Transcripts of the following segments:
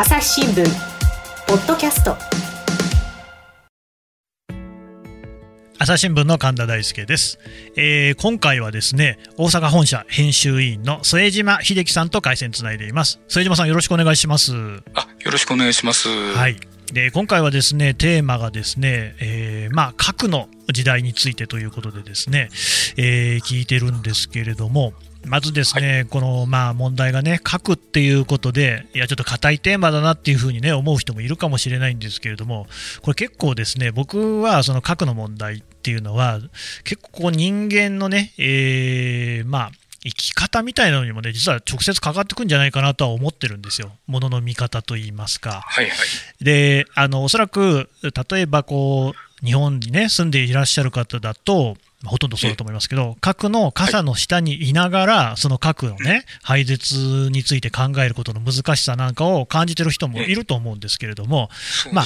朝日新聞ポッドキャスト。朝日新聞の神田大輔です、えー、今回はですね大阪本社編集委員の副島秀樹さんと回線つないでいます。副島さんよろしくお願いします。あよろしくお願いします。はい。で今回はですねテーマがですね、えー、まあ核の時代についてということでですね、えー、聞いてるんですけれどもまずですね、はい、このまあ問題がね、核っていうことで、いや、ちょっと硬いテーマだなっていうふうにね、思う人もいるかもしれないんですけれども、これ結構ですね、僕はその核の問題っていうのは、結構人間のね、えー、まあ、生き方みたいなのにもね、実は直接かかってくんじゃないかなとは思ってるんですよ、ものの見方といいますか。はいはい、で、あのおそらく、例えばこう、日本にね、住んでいらっしゃる方だと、ほとんどそうだと思いますけど、核の傘の下にいながら、その核のね、廃絶について考えることの難しさなんかを感じてる人もいると思うんですけれども、まあ、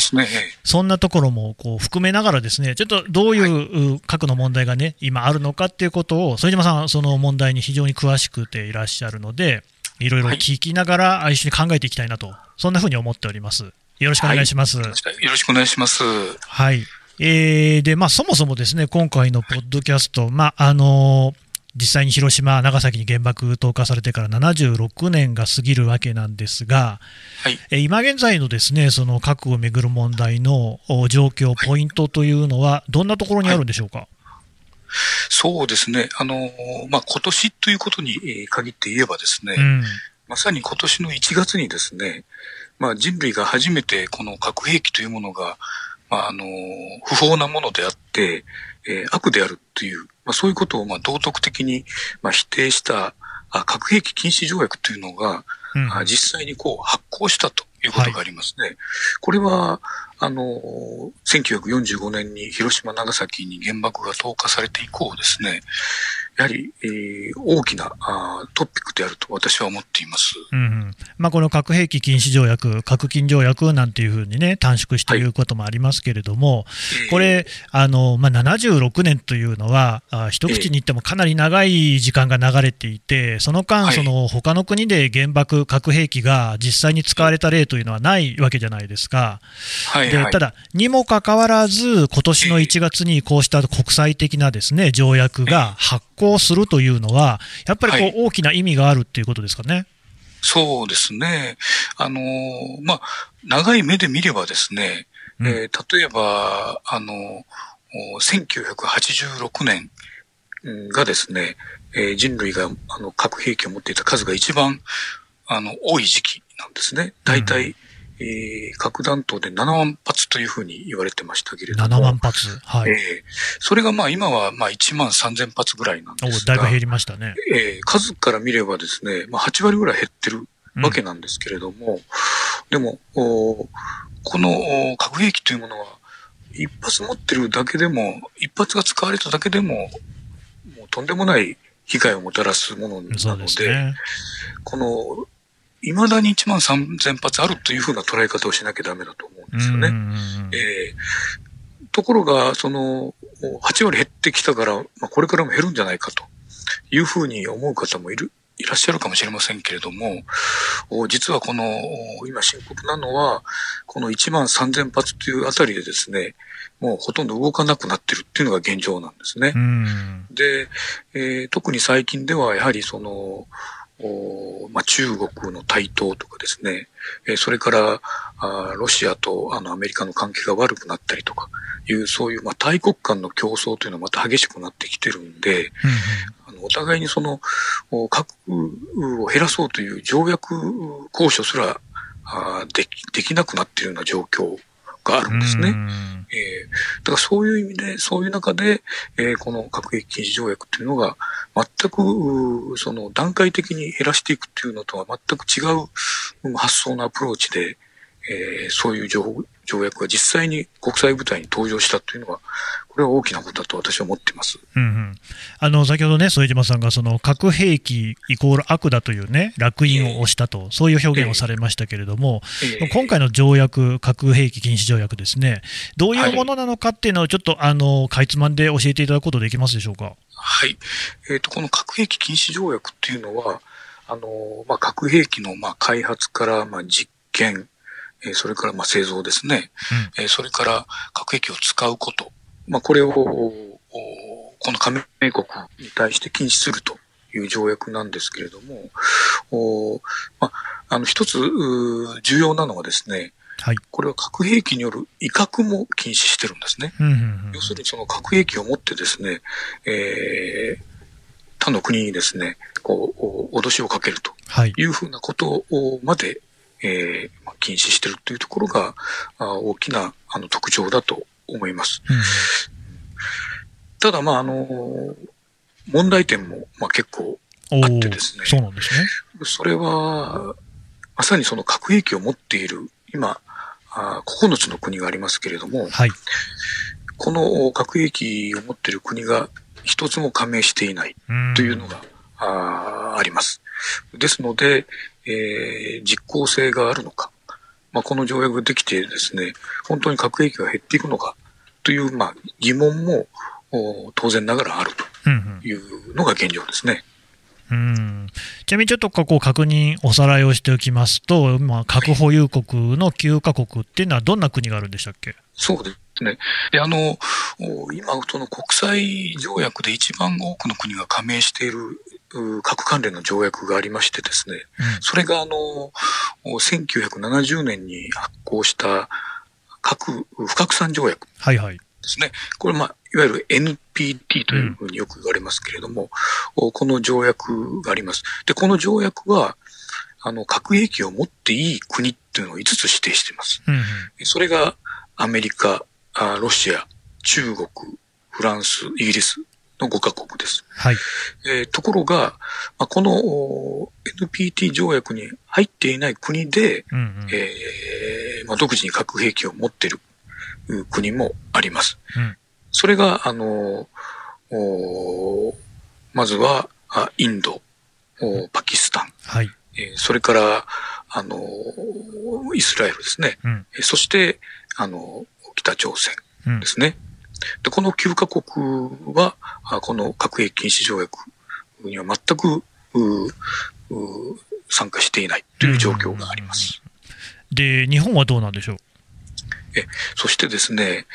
そんなところもこう含めながらですね、ちょっとどういう核の問題がね、今あるのかっていうことを、副島さん、その問題に非常に詳しくていらっしゃるので、いろいろ聞きながら一緒に考えていきたいなと、そんなふうに思っております。よろしくお願いします。はい、よろしくお願いします。はい。えー、で、まあ、そもそもですね、今回のポッドキャスト、まあ、あのー、実際に広島、長崎に原爆投下されてから76年が過ぎるわけなんですが、はい、今現在のですねその核をめぐる問題の状況、ポイントというのは、どんなところにあるんでしょうか？はい、そうですね、あのまあ今年ということに限って言えばですね、うん、まさに今年の1月にですね、まあ、人類が初めてこの核兵器というものがまあ、あの、不法なものであって、えー、悪であるという、まあ、そういうことを、まあ、道徳的に、まあ、否定したあ核兵器禁止条約というのが、うん、あ実際にこう発行したということがありますね。はい、これは、あの、1945年に広島、長崎に原爆が投下されて以降ですね、やはり、えー、大きなあトピックであると私は思っています、うんうん。まあ、この核兵器禁止条約、核禁条約なんていうふうにね、短縮していることもありますけれども、はい、これ、あのまあ、76年というのは、あ一口に言ってもかなり長い時間が流れていて、その間、その他の国で原爆、核兵器が実際に使われた例というのはないわけじゃないですか。はいはい、でただ、にもかかわらず、今年の1月にこうした国際的なですね条約が発行するというのは、やっぱりこう大きな意味があるっていうことですかね。そうですね。あの、まあ、長い目で見ればですね、うん、えー、例えば、あの、1986年がですね、えー、人類があの核兵器を持っていた数が一番あの多い時期なんですね。大体、えー、核弾頭で7万発というふうに言われてましたけれども。7万発はい。えー、それがまあ今はまあ1万3000発ぐらいなんですが。だいぶ減りましたね。えー、数から見ればですね、まあ8割ぐらい減ってるわけなんですけれども、うん、でも、おこの核兵器というものは、一発持ってるだけでも、一発が使われただけでも、もうとんでもない被害をもたらすものなので、でね、この未だに1万3000発あるというふうな捉え方をしなきゃダメだと思うんですよね。えー、ところが、その、8割減ってきたから、まあ、これからも減るんじゃないかというふうに思う方もいる、いらっしゃるかもしれませんけれども、実はこの、今深刻なのは、この1万3000発というあたりでですね、もうほとんど動かなくなってるっていうのが現状なんですね。で、えー、特に最近ではやはりその、まあ、中国の台頭とかですね、えそれからあロシアとあのアメリカの関係が悪くなったりとかいう、そういう、まあ、大国間の競争というのはまた激しくなってきてるんで、うんあのお互いにその核を減らそうという条約交渉すらあできできなくなっているような状況があるんですね。えー、だからそういう意味で、そういう中で、えー、この核兵器禁止条約っていうのが、全く、その段階的に減らしていくっていうのとは全く違う発想のアプローチで、えー、そういう条条約が実際に国際舞台に登場したというのは、これは大きなことだと私は思ってます、うんうん、あの先ほどね、副島さんがその核兵器イコール悪だというね、烙印を押したと、えー、そういう表現をされましたけれども、えー、今回の条約、核兵器禁止条約ですね、どういうものなのかっていうのを、ちょっと、あのかいつまんで教えていただくことできますでしょうか？はい、えーと、この核兵器禁止条約っていうのは、あのまあ、核兵器のまあ開発からまあ実験、えーそれからまあ製造ですね、えーそれから核兵器を使うこと、まあ、これを、おこの加盟国に対して禁止するという条約なんですけれども、おまあ、あの、一つ、うー重要なのはですね、はい。これは核兵器による威嚇も禁止してるんですね。うんうんうん要するにその核兵器を持ってですね、えー他の国にですね、こう、お脅しをかけるとはい。いうふうなことをまで、えーまあ禁止してるというところが、あ大きなあの特徴だと思います。うんうんただ、まあ、あの、問題点も、まあ、結構、あってですねそうなんですね。それは、まさにその核兵器を持っている、今、あ9つの国がありますけれども、はい。この核兵器を持っている国が一つも加盟していないうんというのが、あーあります。ですので、えー実効性があるのか、まあ、この条約ができてですね、本当に核兵器が減っていくのかという、まあ、疑問もお当然ながらあるというのが現状ですね。うん。ちなみにちょっとここ確認、おさらいをしておきますと、今、核保有国の9カ国っていうのは、どんな国があるんでしたっけ？そうですね。で、あの、お今、その国際条約で一番多くの国が加盟しているう核関連の条約がありましてですね、それがあの、お1970年に発行した核不拡散条約。はいはい。ですね。これ、まあ、いわゆる NPT というふうによく言われますけれども、おこの条約があります。で、この条約は、あの、核兵器を持っていい国っていうのを5つ指定しています。うんうんそれがアメリカ、あロシア、中国、フランス、イギリスの5カ国です。はい。えーところが、まあ、このお NPT 条約に入っていない国で、うんうんえーまあ、独自に核兵器を持っているう国もあります。うんそれが、あのおまずはあインド、おパキスタン、はい。えーそれから、あのイスラエルですね。うんえーそして、あの、北朝鮮うんですね。で、この9カ国は、あこの核兵器禁止条約には全く、うう参加していないという状況があります。で、日本はどうなんでしょう？そしてですね、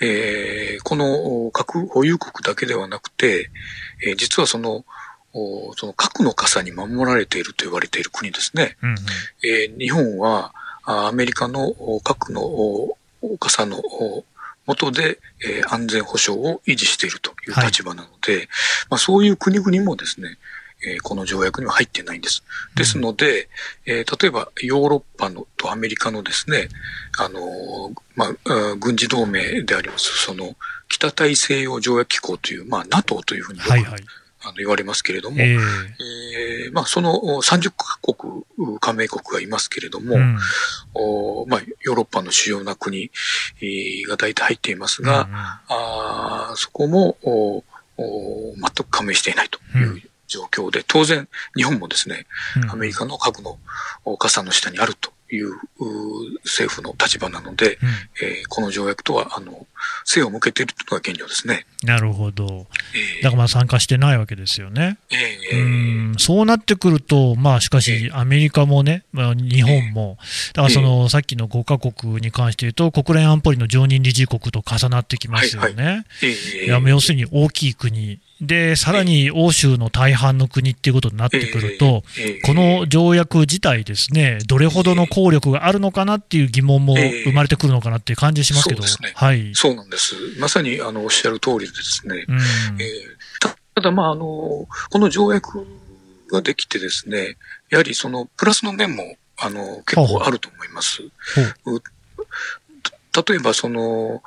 えーこの核保有国だけではなくて、えー実はその、おその核の傘に守られていると言われている国ですね。うんうんえー日本はあアメリカのお核の傘のお下で、えー安全保障を維持しているという立場なので、まあ、そういう国々もですね、えーこの条約には入ってないんです。ですので、えー例えばヨーロッパのとアメリカのですね、あのーまあ、軍事同盟であります、その、北大西洋条約機構という、まあ、NATO というふうにはいはい。あの言われますけれども、えええーまあ、そのお30カ国、う加盟国がいますけれども、うん。おまあ、ヨーロッパの主要な国えーが大体入っていますが、うんうん。あーそこもおお全く加盟していないといううん状況で、当然日本もですね、うん。アメリカの核のお傘の下にあるというう政府の立場なので、うん。えーこの条約とはあの背を向けているというのが現状ですね。なるほど。えー。だからまあ参加してないわけですよね。えーうん。そうなってくると、まあ、しかし、アメリカもね、まあ、日本も、だからその、さっきの5カ国に関して言うと、国連安保理の常任理事国と重なってきますよね。えー。いや要するに大きい国、で、さらに欧州の大半の国っていうことになってくると、えーこの条約自体ですね、どれほどの効力があるのかなっていう疑問も生まれてくるのかなっていう感じしますけど、そうね。はい。そうなんです。まさにあのおっしゃる通りでですね、うん。えーたただ、まあ、あの、この条約ができてですね、やはりそのプラスの面も、あの、結構あると思います。例えば、その、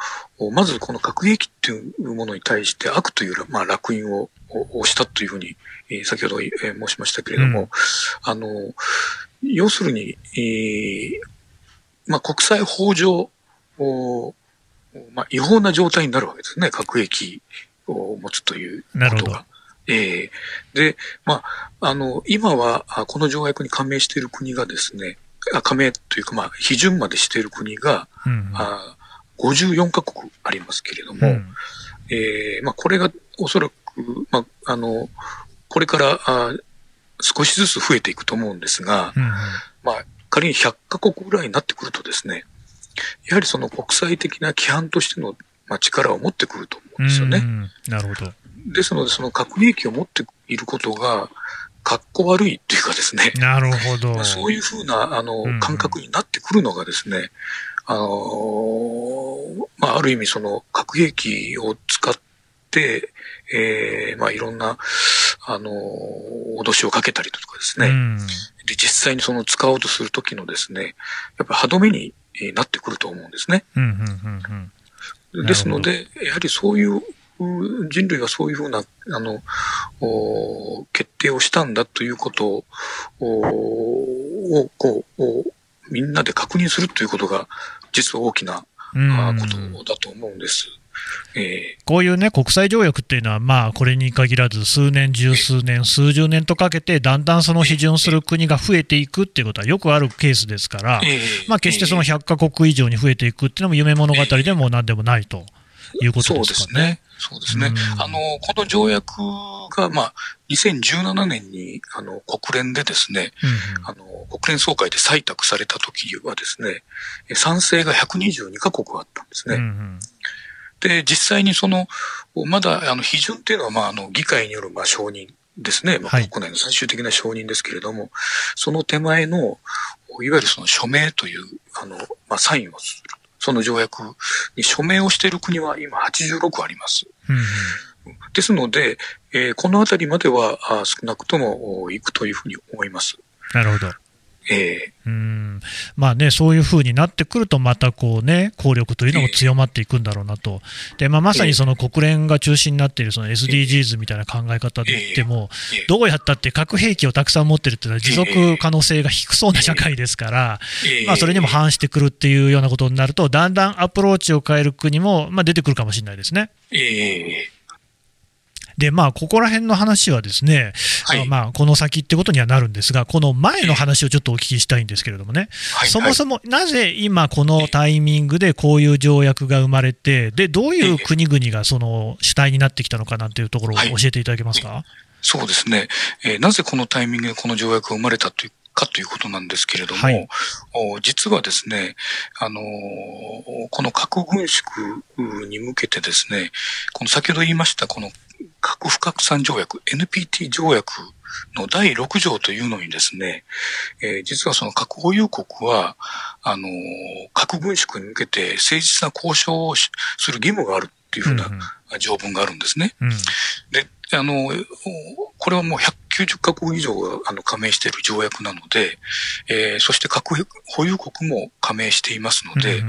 まずこの核兵器っていうものに対して悪という、まあ、楽印ををしたというふうに、えー先ほど、えー申しましたけれども、うんあの、要するに、えーまあ、国際法上、おまあ、違法な状態になるわけですね。核兵器を持つということが。ええで、まあ、あの、今は、あこの条約に加盟している国がですね、あ加盟というか、まあ、批准までしている国が、うんあ54カ国ありますけれども、うんええまあ、これがおそらく、まあ、あの、これから、あ少しずつ増えていくと思うんですが、うんまあ、仮に100カ国ぐらいになってくるとですね、やはりその国際的な規範としての、まあ、力を持ってくると思うんですよね。なるほど。ですので、その核兵器を持っていることが、かっこ悪いっていうかですね。なるほど。そういうふうな、あの、感覚になってくるのがですね、あのまあ、ある意味その核兵器を使って、えー、まあ、いろんな、あの脅しをかけたりとかですね。で、実際にその使おうとするときのですね、やっぱ歯止めになってくると思うんですね。ですので、やはりそういう人類はそういうふうな、あの、決定をしたんだということを、こう、みんなで確認するということが、実は大きなことだと思うんです。えー、こういうね、国際条約っていうのは、まあ、これに限らず、数年、十数年、数十年とかけて、だんだんその批准する国が増えていくっていうことはよくあるケースですから、まあ、決してその100カ国以上に増えていくっていうのも夢物語でもなんでもないということですかね。そうですね。そうですね。あの、この条約が、まあ、2017年に、あの、国連でですね、うんうん、あの、国連総会で採択された時はですね、賛成が122カ国あったんですね。うんうんで、実際にその、まだ、あの、批准っていうのは、まあ、あの、議会による、まあ、承認ですね。まあ、国内の最終的な承認ですけれども、はい、その手前の、いわゆるその署名という、あの、まあ、サインをする。その条約に署名をしている国は今86あります。うん、ですので、えー、このあたりまではあ少なくとも行くというふうに思います。なるほど。えー、うん。まあね、そういうふうになってくると、またこう、ね、効力というのも強まっていくんだろうなと、でまあ、まさにその国連が中心になっているその SDGs みたいな考え方で言っても、どうやったって核兵器をたくさん持ってるっていうのは、持続可能性が低そうな社会ですから、まあ、それにも反してくるっていうようなことになると、だんだんアプローチを変える国も、まあ、出てくるかもしれないですね。えーで、まあ、ここら辺の話はですね、はい、まあ、この先ってことにはなるんですが、この前の話をちょっとお聞きしたいんですけれどもね、はい、そもそもなぜ今、このタイミングでこういう条約が生まれて、で、どういう国々がその主体になってきたのかなんていうところを教えていただけますか？はい、そうですね、えー、なぜこのタイミングでこの条約が生まれたというかということなんですけれども、はい、実はですね、あのこの核軍縮に向けてですね、この先ほど言いましたこの核不拡散条約、NPT 条約の第6条というのにですね、えー、実はその核保有国は、あの、核軍縮に向けて誠実な交渉をする義務があるっていうふうな条文があるんですね。うんうん、で、あの、これはもう190カ国以上があの加盟している条約なので、えー、そして核保有国も加盟していますので、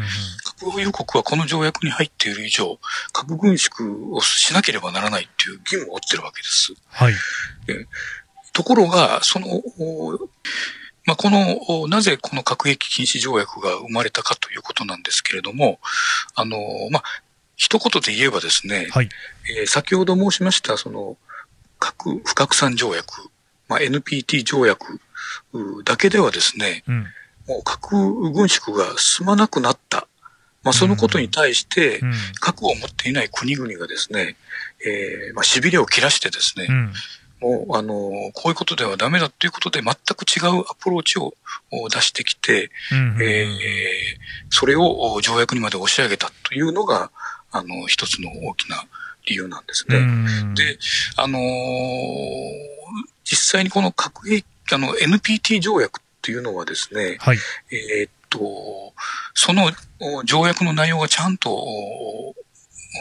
核保有国はこの条約に入っている以上、核軍縮をしなければならないっていう義務を負ってるわけです。はい。ところが、その、まあ、この、なぜこの核兵器禁止条約が生まれたかということなんですけれども、あの、まあ、一言で言えばですね、はい、えー、先ほど申しました、その、核不拡散条約、まあ、NPT 条約だけではですね、うん、もう核軍縮が進まなくなった。まあ、そのことに対して、核を持っていない国々がですね、えー、まあ、痺れを切らしてですね、うん、もう、あの、こういうことではダメだということで全く違うアプローチを出してきて、えそれを条約にまで押し上げたというのが、あの、一つの大きな理由なんですね。で、あのー、実際にこの核兵器、あの、NPT 条約っていうのはですね、はい、えー、っと、その条約の内容がちゃんと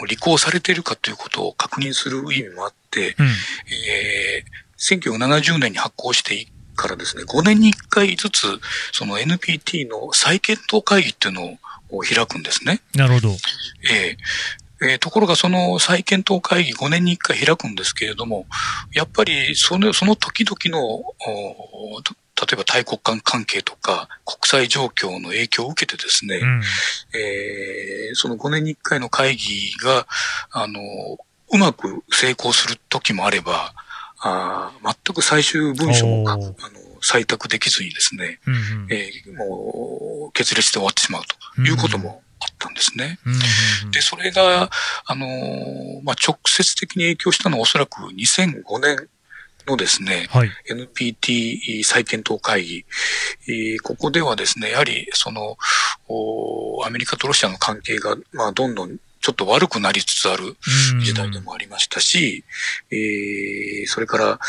履行されているかということを確認する意味もあって、うん、えー、1970年に発行してからですね、5年に1回ずつ、その NPT の再検討会議っていうのをを開くんですね。なるほど。えー、えー、ところがその再検討会議5年に1回開くんですけれども、やっぱりそのその時々の、例えば大国間関係とか国際状況の影響を受けてですね、うん、えー、その5年に1回の会議が、あの、うまく成功する時もあれば、あ全く最終文書もあの採択できずにですね、うんうん、えー、もう決裂して終わってしまうということもあったんですね。うんうん、で、それが、あのー、まあ、直接的に影響したのはおそらく2005年のですね、はい。NPT 再検討会議、えーここではですね、やはりその、おアメリカとロシアの関係が、まあ、どんどんちょっと悪くなりつつあるうん時代でもありましたし、えーそれから、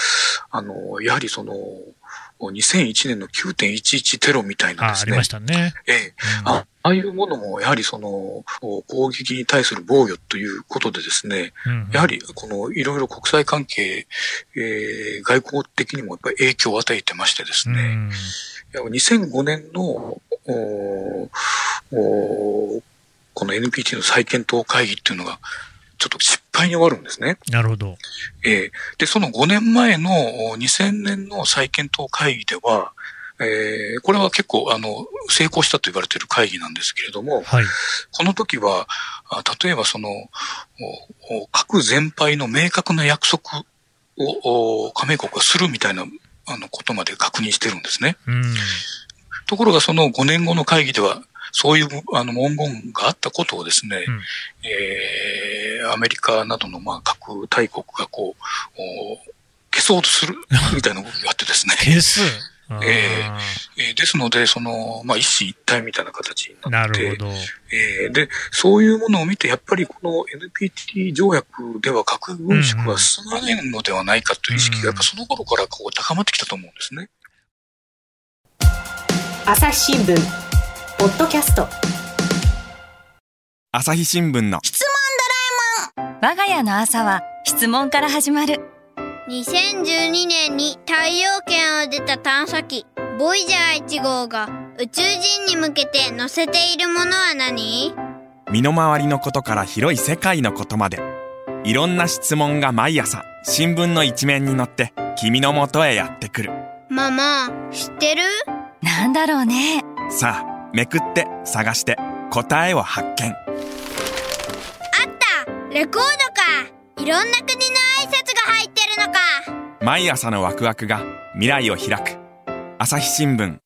あの、やはりその、2001年の9.11テロみたいなですね。あありま、したね。ええ。うん。あああいうものも、やはりその、お攻撃に対する防御ということでですね、うんやはり、この、いろいろ国際関係、えー外交的にもやっぱり影響を与えてましてですね、うん。いや2005年の、おおこの NPT の再検討会議っていうのが、ちょっと失敗に終わるんですね。なるほど。えーで、その5年前のお2000年の再検討会議では、えーこれは結構、あの、成功したと言われている会議なんですけれども、はい。この時は、あ例えばその、核全廃の明確な約束をお加盟国がするみたいなあのことまで確認してるんですね。うん。ところがその5年後の会議では、そういうあの文言があったことをですね、うんえーアメリカなどのまあ核大国がこう、お消そうとするみたいな動きがあってですね。消す。え えーですので、その、まあ、一死一体みたいな形になって。なるほど。えーで、そういうものを見て、やっぱりこの NPT 条約では核軍縮は進まないのではないかという意識が、やっぱその頃からこう高まってきたと思うんですね。朝日新聞ポッドキャスト。朝日新聞の。我が家の朝は質問から始まる。2012年に太陽圏を出た探査機ボイジャー1号が宇宙人に向けて載せているものは何？身の回りのことから広い世界のことまで。いろんな質問が毎朝新聞の一面に載って君の元へやってくる。ママ知ってる？なんだろうね。さあめくって探して答えを発見。あった。レコードか。いろんな国の挨拶が入ってるのか。毎朝のワクワクが未来を開く。朝日新聞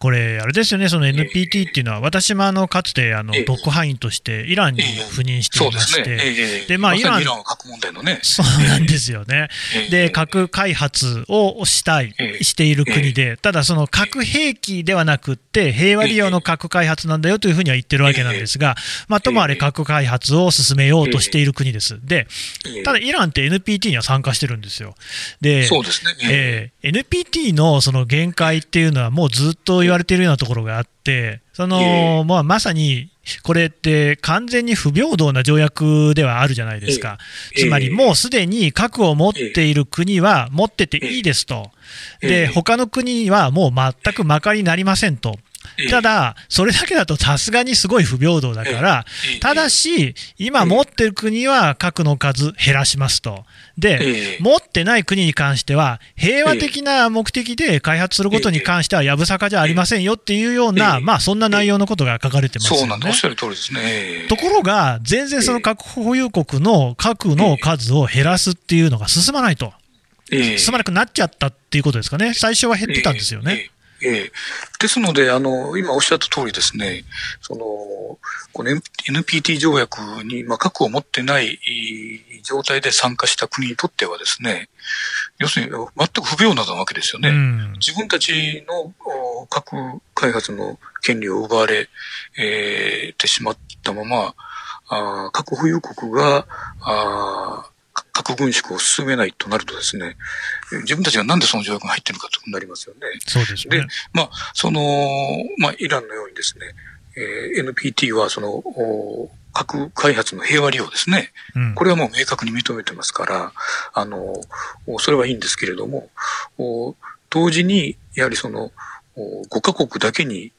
これ、あれですよね、その NPT っていうのは、私もあのかつてあのええ特派員としてイランに赴任して。いうまして、ええでまあイラン核問題のね。そうなんですよね。ええで、核開発をしたいえ、えしている国で、ただその核兵器ではなくって、平和利用の核開発なんだよというふうには言ってるわけなんですが、まあ、ともあれ核開発を進めようとしている国です。で、ええただイランって NPT には参加してるんですよ。で、そうですね。ええー NPT のその限界っていうのはもうずっと言われているようなところがあって、その、ええまあ、まさに、これって完全に不平等な条約ではあるじゃないですか。ええつまりもうすでに核を持っている国は持ってていいですと。ええで、他の国はもう全くまかりなりませんと。ええただ、それだけだとさすがにすごい不平等だから、ええただし、今持ってる国は核の数減らしますと。で、ええ持ってない国に関しては、平和的な目的で開発することに関しては、やぶさかじゃありませんよっていうような、ええまあ、そんな内容のことが書かれてますよそうなんだ。おねっし。ゃる通りですね。ええところが、全然その核保有国の核の数を減らすっていうのが進まないと。ええ進まなくなっちゃったっていうことですかね。最初は減ってたんですよね。ええ。ええですので、あの、今おっしゃった通りですね、その、この NPT 条約に、まあ、核を持ってない状態で参加した国にとってはですね、要するに全く不平等なわけですよね。うん。自分たちのお核開発の権利を奪われ、えーてしまったまま、あー核保有国があ核軍縮を進めないとなるとですね、自分たちがなんでその条約が入ってるかとなりますよね。そうですでね。、まあ、その、まあ、イランのようにですね、えー NPT はその、お核開発の平和利用ですね。うんこれはもう明確に認めてますから、あの、おそれはいいんですけれども、お同時に、やはりその、お5カ国だけに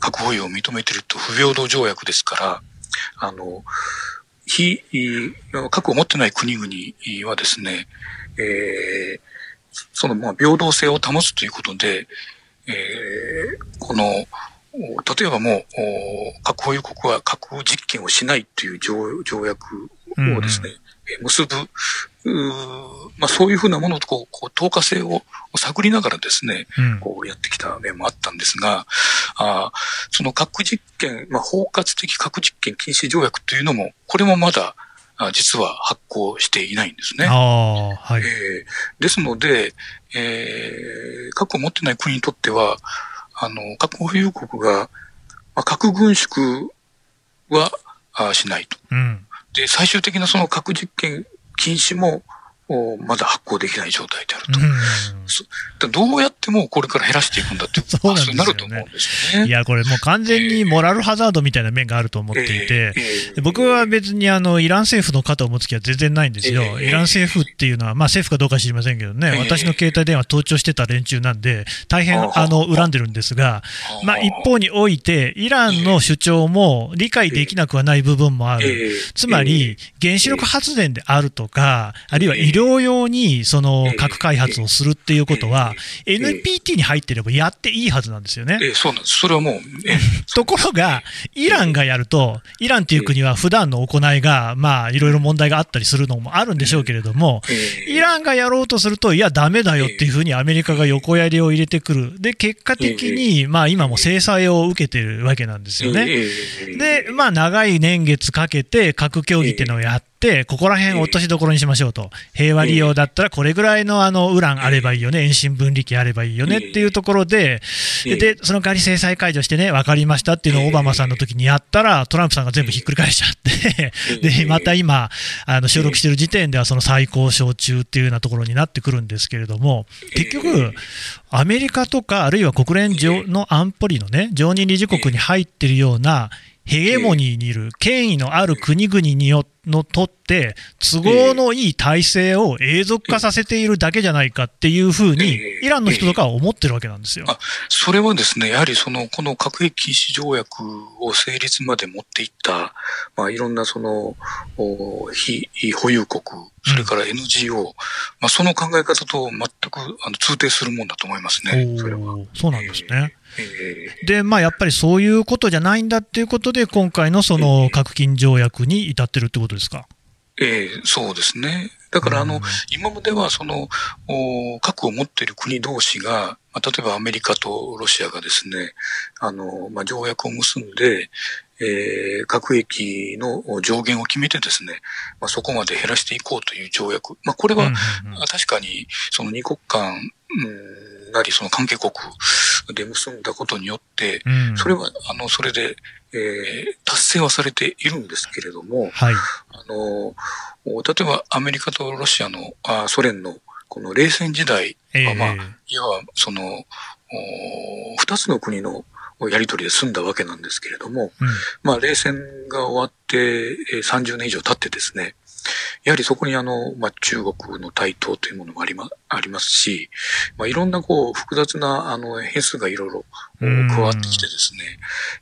核保有を認めていると不平等条約ですから、あの、非、い核を持ってない国々はですね、えーその、まあ、平等性を保つということで、えーこの、お例えばもう、お核保有国は核実験をしないという条条約をですね、えー結ぶ、うーまあ、そういうふうなものとこう、こう、透過性を探りながらですね、うんこうやってきた面もあったんですが、あーその核実験、まあ、包括的核実験禁止条約というのも、これもまだ、あ実は発行していないんですね。はい。えーですので、えー核を持ってない国にとっては、あの、核保有国が、まあ、核軍縮はあしないと。うん。で、最終的なその核実験禁止も、おまだ発行できない状態であると。うん。だどうやってもこれから減らしていくんだっていうそうなんですよね。なると思うんですよね。いや、これもう完全にモラルハザードみたいな面があると思っていて、で僕は別にあのイラン政府の肩を持つ気は全然ないんですよ。ええ。イラン政府っていうのは、まあ政府かどうか知りませんけどね、ええ。私の携帯電話盗聴してた連中なんで、大変ああ。の恨んでるんですが、まあ一方において、イランの主張も理解できなくはない部分もある。ええ。つまり、原子力発電であるとか、あるいは医療用にその核開発をするっていうことは、NPT に入ってればやっていいはずなんですよね。ええそうなんです。それはもう、ええ。ところが、イランがやると、イランという国は普段の行いが、まあ、いろいろ問題があったりするのもあるんでしょうけれども、ええ。イランがやろうとすると、いや、ダメだよっていうふうにアメリカが横やりを入れてくる。で、結果的に、まあ、今も制裁を受けてるわけなんですよね。ええ。で、まあ、長い年月かけて核協議っていうのをやって、ここら辺落としどころにしましょうと。平和利用だったらこれぐらいのあの、ウランあればいいよね、遠心分離機あればいいよね。っていうところで、で、その代わり制裁解除してね、分かりましたっていうのをオバマさんの時にやったら、トランプさんが全部ひっくり返しちゃって、で、また今、あの、収録してる時点ではその最高賞中っていうようなところになってくるんですけれども、結局、アメリカとか、あるいは国連上の安保理のね、常任理事国に入ってるような、ヘゲモニーにいる権威のある国々によのとって、都合のいい体制を永続化させているだけじゃないかっていうふうに、イランの人とかは思ってるわけなんですよ。あそれはですね、やはりその、この核兵器禁止条約を成立まで持っていった、まあ、いろんなその、お非非保有国、それから NGO、まあ、その考え方と全くあの通底するもんだと思いますね、それは。そうなんですね。ええで、まあ、やっぱりそういうことじゃないんだっていうことで、今回のその核禁条約に至ってるってことですか？ええそうですね。だから、あのうん、今までは、その、お核を持っている国同士が、まあ、例えばアメリカとロシアがですね、あの、まあ、条約を結んで、えー核兵器の上限を決めてですね、まあ、そこまで減らしていこうという条約。まあ、これは、確かに、その二国間、うん、なり、その関係国で結んだことによって、うん。それは、あの、それで、えー達成はされているんですけれども、はい。あの、お例えばアメリカとロシアの、あソ連のこの冷戦時代えは、まあ、えいわばその、お二つの国のやりとりで済んだわけなんですけれども、うん。まあ、冷戦が終わってえー30年以上経ってですね、やはりそこにあの、まあ、中国の台頭というものもありま、ありますし、まあ、いろんなこう、複雑なあの、変数がいろいろ加わってきてですね、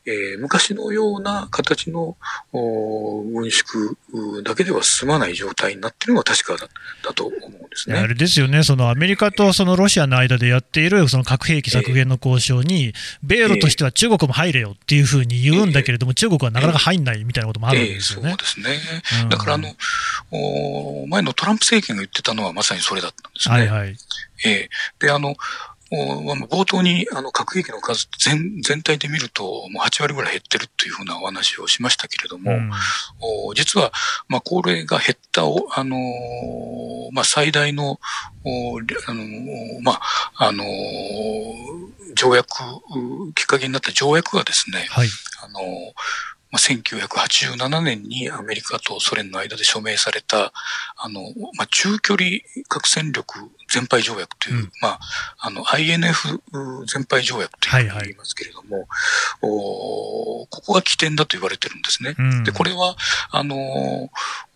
えー昔のような形のお軍縮うだけでは済まない状態になっているのが確かだだと思うんですね。あれですよね、そのアメリカとそのロシアの間でやっているその核兵器削減の交渉に、米ロとしては中国も入れよっていうふうに言うんだけれども、中国はなかなか入んないみたいなこともあるんええですよねそうで。すね。うんだからあの、お前のトランプ政権が言ってたのはまさにそれだったんですね。はいはい。ええで、あの、冒頭にあの核兵器の数全全体で見るともう8割ぐらい減ってるというふうなお話をしましたけれども、うんお実は、まあ、これが減ったお、あのーまあ、最大の、あのーまあ、あのー条約、うきっかけになった条約がですね、はい。あのーまあ、1987年にアメリカとソ連の間で署名された、あの、まあ、中距離核戦力全廃条約という、うん。まあ、あの、INF 全廃条約というふうに言いますけれども、おここが起点だと言われてるんですね。うん。で、これは、あのー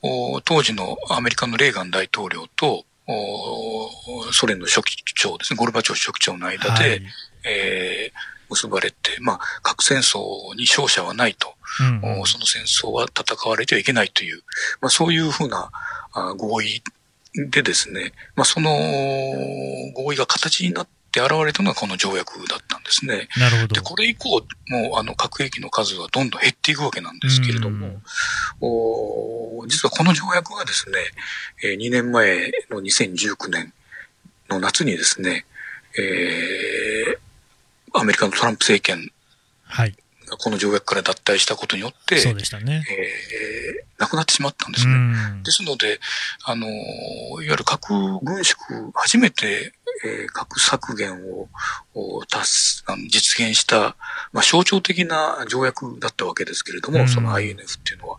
お当時のアメリカのレーガン大統領と、おソ連の書記長ですね、ゴルバチョフ書記長の間で、はい。えー結ばれて、まあ、核戦争に勝者はないと、うんその戦争は戦われてはいけないという、まあ、そういうふうなあ合意でですね、まあ、その合意が形になって現れたのがこの条約だったんですね。なるほどで、。これ以降、もうあの核兵器の数はどんどん減っていくわけなんですけれども、うんお実はこの条約がですね、えー2年前の2019年の夏にですね、えーアメリカのトランプ政権はい。がこの条約から脱退したことによって、そうでしたね。えーなくなってしまったんですね。ですので、あの、いわゆる核軍縮、初めて、えー、核削減を達あの実現した、まあ、象徴的な条約だったわけですけれども、その INF っていうのは、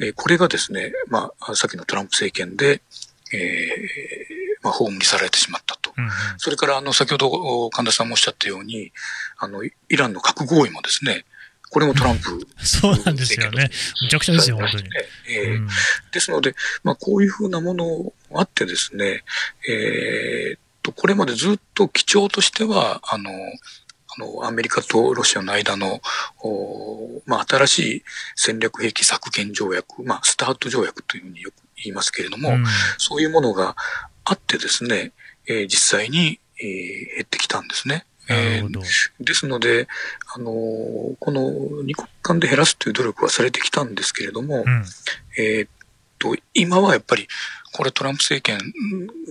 えー、これがですね、まあ、さっきのトランプ政権で、えー、まあ、葬りされてしまったと。うんうん、それから、あの、先ほど神田さんもおっしゃったように、あの、イランの核合意もですね、これもトランプ、そうなんですよね。むちゃくちゃですよ、本当に。えー、うん、ですので、まあ、こういうふうなものあってですね、えー、と、これまでずっと基調としては、あの、あの、アメリカとロシアの間の、まあ、新しい戦略兵器削減条約、まあ、スタート条約というふうによく言いますけれども、うん、そういうものがあってですね、えー、実際に、えー、減ってきたんですね。えー、ですので、あのー、この二国間で減らすという努力はされてきたんですけれども、うん、えー、っと、今はやっぱり、これトランプ政権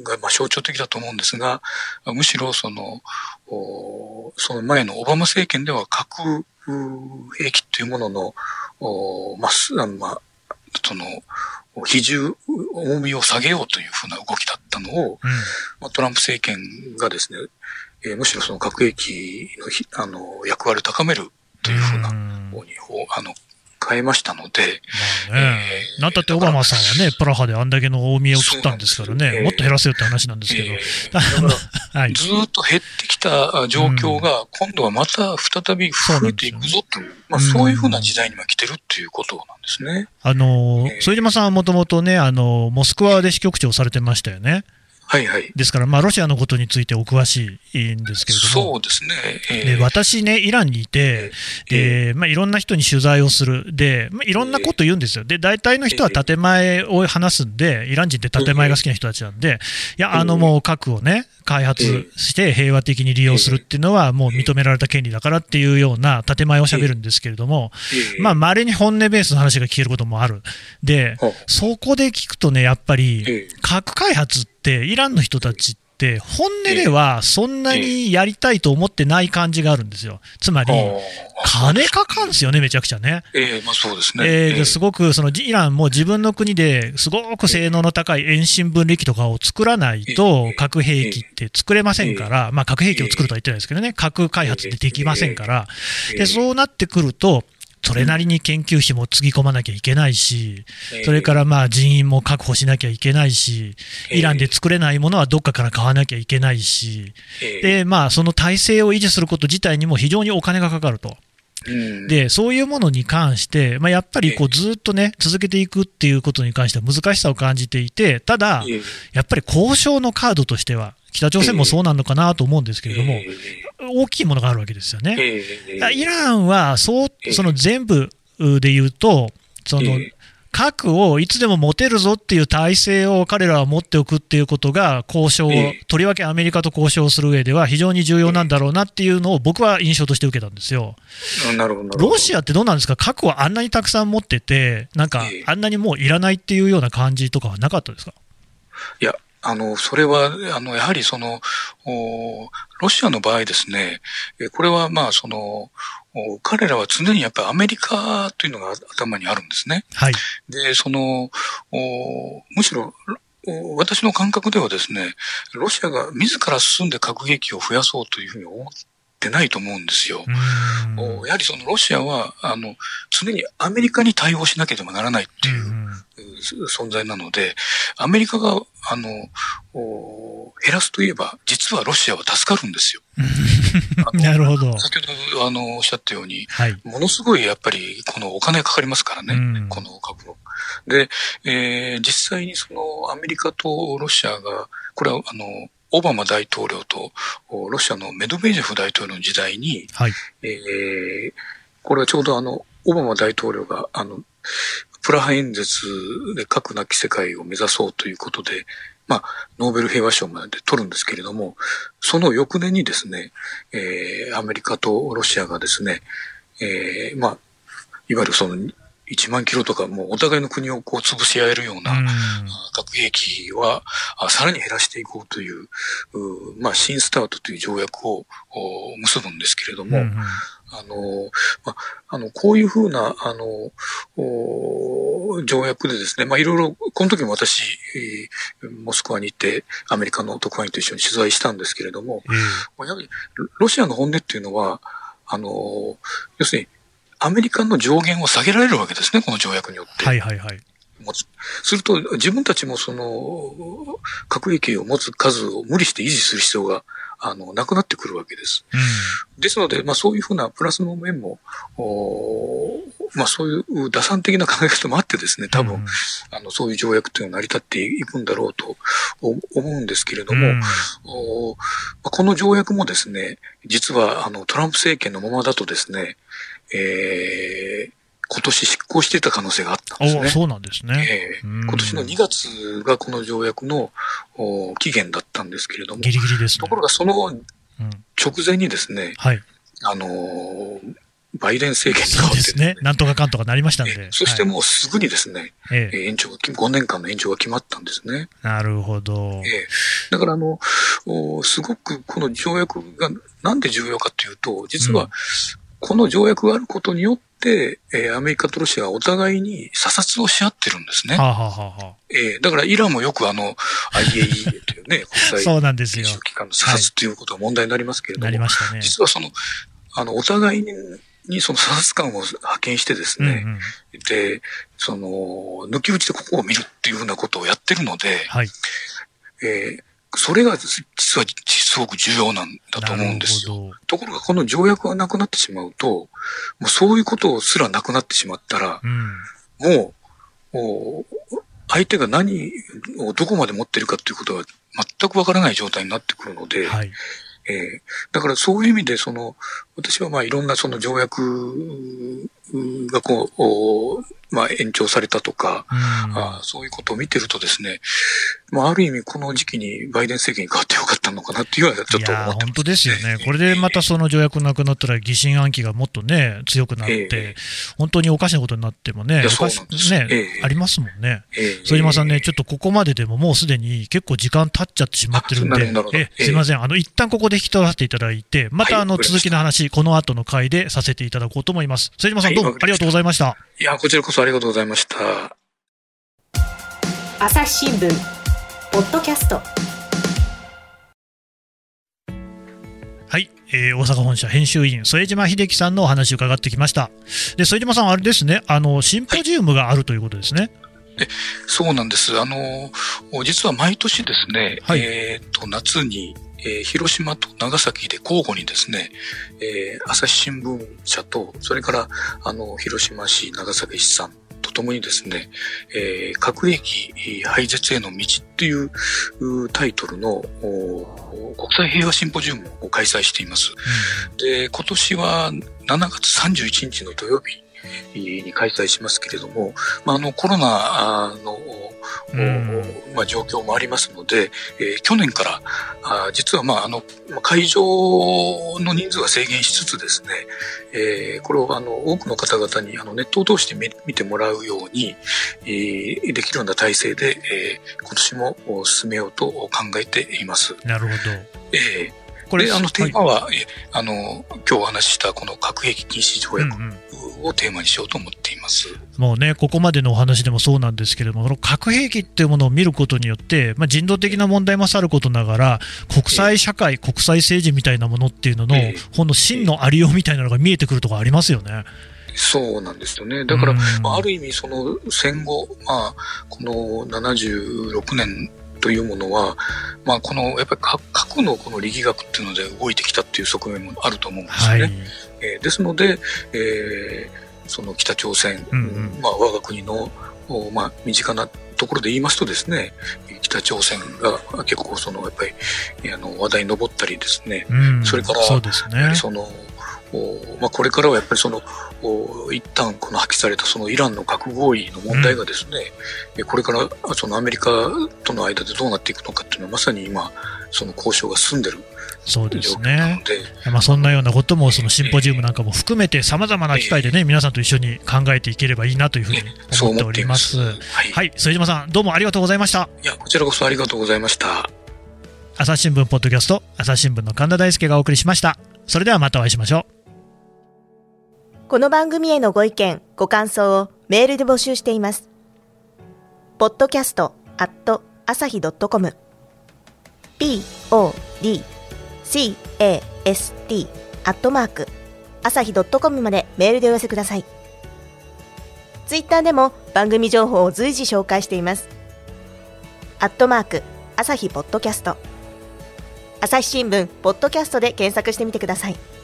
がまあ象徴的だと思うんですが、むしろその、その前のオバマ政権では核兵器というものの、まあ、まあ、その、比重、重みを下げようというふうな動きだったのを、うん、まあ、トランプ政権がですね、えー、むしろその核兵器のあの役割を高めるというふうな方に、あの、変えましたので。まあね、えー、なんたってオバマさんはね、プラハであんだけの大見えを切ったんですからね、もっと減らせよって話なんですけど。えー、はい、ずっと減ってきた状況が、今度はまた再び増えていくぞという、うまあ、そういうふうな時代には来てるっていうことなんですね。あの、えー、副島さんはもともとね、あの、モスクワで支局長されてましたよね。はいはい。ですから、まあ、ロシアのことについてお詳しいんですけれども。そうですね。えー、で私ね、イランにいて、えー、まあ、いろんな人に取材をする。で、まあ、いろんなこと言うんですよ。で、大体の人は建前を話すんで、イラン人って建前が好きな人たちなんで、いや、あのもう核をね、開発して平和的に利用するっていうのはもう認められた権利だからっていうような建前をしゃべるんですけれども、まあ、稀に本音ベースの話が聞けることもある。で、そこで聞くとね、やっぱり、核開発って、イランの人たちって、本音ではそんなにやりたいと思ってない感じがあるんですよ。つまり、金かかるんですよね、めちゃくちゃね。ええまあそうですね。えー、すごく、そのイランも自分の国ですごく性能の高い遠心分離機とかを作らないと、核兵器って作れませんから、まあ核兵器を作るとは言ってないですけどね、核開発ってできませんから、で、そうなってくると、それなりに研究費もつぎ込まなきゃいけないし、それからまあ人員も確保しなきゃいけないし、イランで作れないものはどっかから買わなきゃいけないし、で、まあその体制を維持すること自体にも非常にお金がかかると。で、そういうものに関して、まあ、やっぱりこうずっとね、続けていくっていうことに関しては難しさを感じていて、ただ、やっぱり交渉のカードとしては、北朝鮮もそうなのかなと思うんですけれども、大きいものがあるわけですよね。イランはそうその全部で言うと、その核をいつでも持てるぞっていう体制を彼らは持っておくっていうことが交渉、とりわけアメリカと交渉する上では非常に重要なんだろうなっていうのを僕は印象として受けたんですよ。なるほどロシアってどうなんですか、核をあんなにたくさん持ってて、なんかあんなにもういらないっていうような感じとかはなかったですか？いや、あの、それは、あの、やはりその、ロシアの場合ですね、これはまあ、その、彼らは常にやっぱりアメリカというのが頭にあるんですね。はい。で、その、むしろ、私の感覚ではですね、ロシアが自ら進んで核兵器を増やそうというふうに思ってないと思うんですよ。やはりそのロシアは、あの、常にアメリカに対応しなければならないっていう存在なので、アメリカが、あの、減らすといえば、実はロシアは助かるんですよ。なるほど。先ほど、あの、おっしゃったように、はい、ものすごいやっぱり、このお金かかりますからね、この株の。で、えー、実際にそのアメリカとロシアが、これはあの、オバマ大統領とロシアのメドベージェフ大統領の時代に、はい、えー、これはちょうどあの、オバマ大統領が、あの、プラハ演説で核なき世界を目指そうということで、まあ、ノーベル平和賞まで取るんですけれども、その翌年にですね、えー、アメリカとロシアがですね、えー、まあ、いわゆるその1万キロとか、もうお互いの国をこう潰し合えるような核兵器はさらに減らしていこうという、うまあ、新スタートという条約を結ぶんですけれども、あの、まあ、あの、こういうふうな、あの、条約でですね、まあ、いろいろ、この時も私、モスクワに行って、アメリカの特派員と一緒に取材したんですけれども、やはり、ロシアの本音っていうのは、あの、要するに、アメリカの上限を下げられるわけですね、この条約によって。はいはいはい。持つ。すると、自分たちもその、核兵器を持つ数を無理して維持する必要が、あの、なくなってくるわけです。うん、ですので、まあそういうふうなプラスの面も、まあそういう打算的な考え方もあってですね、多分、うん、あの、そういう条約っていうのは成り立っていくんだろうと思うんですけれども、うん、この条約もですね、実はあの、トランプ政権のままだとですね、えー、今年執行していた可能性があったんですね。そうなんですね。えー、今年の2月がこの条約の期限だったんですけれども。ギリギリです、ね、ところがその直前にですね、うん、はい。あのー、バイデン政権がそうですね。なんとかかんとかなりましたんで。そしてもうすぐにですね、はい、延長が、5年間の延長が決まったんですね。なるほど。ええ、だからあの、すごくこの条約がなんで重要かというと、実はこの条約があることによって、えー、アメリカとロシアはお互いに査察をし合ってるんですね。はあはあはあ、えー、だからイランもよくあの、IAEA というね、国際原子力機関の査察ということが問題になりますけれども、はい。ね、実はその、あの、お互いに、にその査察官を派遣してですね、うんうん、で、その、抜き打ちでここを見るっていうふうなことをやってるので、はい、えーそれが実はすごく重要なんだと思うんですよ。ところがこの条約がなくなってしまうと、もうそういうことすらなくなってしまったら、うん、もう、もう相手が何をどこまで持ってるかっていうことが全くわからない状態になってくるので、はい、えー、だからそういう意味で、その、私はまあいろんなその条約がこう、まあ、延長されたとか、うん、あそういうことを見てるとですね、まあ、ある意味この時期にバイデン政権に変わってよかったのかなっていうのはちょっと思って本当ですよね。これでまたその条約なくなったら疑心暗鬼がもっとね、強くなって、えー、本当におかしなことになってもね、おかしね、えー、ありますもんね。えー、副島さんね、ちょっとここまででももうすでに結構時間経っちゃってしまってるんで、えすいません、あの、一旦ここで引き取らせていただいて、またあの、続きの話、この後の回でさせていただこうと思います。副島さんどうもありがとうございました。いや、こちらこそありがとうございました。朝日新聞ポッドキャスト。はい、えー、大阪本社編集員副島秀樹さんのお話を伺ってきました。で副島さんあれですね。あのシンポジウムがあるということですね、はい。えそうなんです。あの、実は毎年ですね、はい、えっ、と、夏に、えー、広島と長崎で交互にですね、えー、朝日新聞社と、それから、あの、広島市、長崎市さんとともにですね、えー、核兵器廃絶への道っていうタイトルの国際平和シンポジウムを開催しています。うん、で、今年は7月31日の土曜日に開催しますけれども、まあ、あのコロナのまあ、状況もありますので、えー、去年からあ実は、まあ、あの会場の人数は制限しつつですね、えー、これをあの多くの方々にあのネットを通して見てもらうように、えー、できるような体制で、えー、今年も進めようと考えています。なるほど。えーこれ、あの、テーマは、はい、あの、今日お話ししたこの核兵器禁止条約をテーマにしようと思っています。もうね、ここまでのお話でもそうなんですけれども、この核兵器っていうものを見ることによって、まあ、人道的な問題もさることながら、国際社会、えー、国際政治みたいなものっていうのの、えー、ほんの真のありようみたいなのが見えてくるところありますよね。そうなんですよね。だから、まあ、ある意味、その戦後、まあ、この76年というものは、まあ、このやっぱり核のこの力学っていうので動いてきたっていう側面もあると思うんですよね。はい、えー、ですので、えー、その北朝鮮、うん。うん、まあ、我が国の、まあ、身近なところで言いますとですね、北朝鮮が結構そのやっぱりあの話題に上ったりですね、うん、それからそうですね、そのまあ、これからはやっぱりその一旦この破棄されたそのイランの核合意の問題がですね、うん、これからそのアメリカとの間でどうなっていくのかっていうのはまさに今その交渉が進んでるそうですね。まあ、そんなようなことも、そのシンポジウムなんかも含めて、さまざまな機会でね、皆さんと一緒に考えていければいいなというふうに思っております。はい、はい、副島さん、どうもありがとうございました。いや、こちらこそありがとうございました。朝日新聞ポッドキャスト、朝日新聞の神田大輔がお送りしました。それではまたお会いしましょう。この番組へのご意見、ご感想をメールで募集しています。podcast at 朝日 .com podcast アットマーク朝日 .com までメールでお寄せください。ツイッターでも番組情報を随時紹介しています。アットマーク朝日ポッドキャスト朝日新聞ポッドキャストで検索してみてください。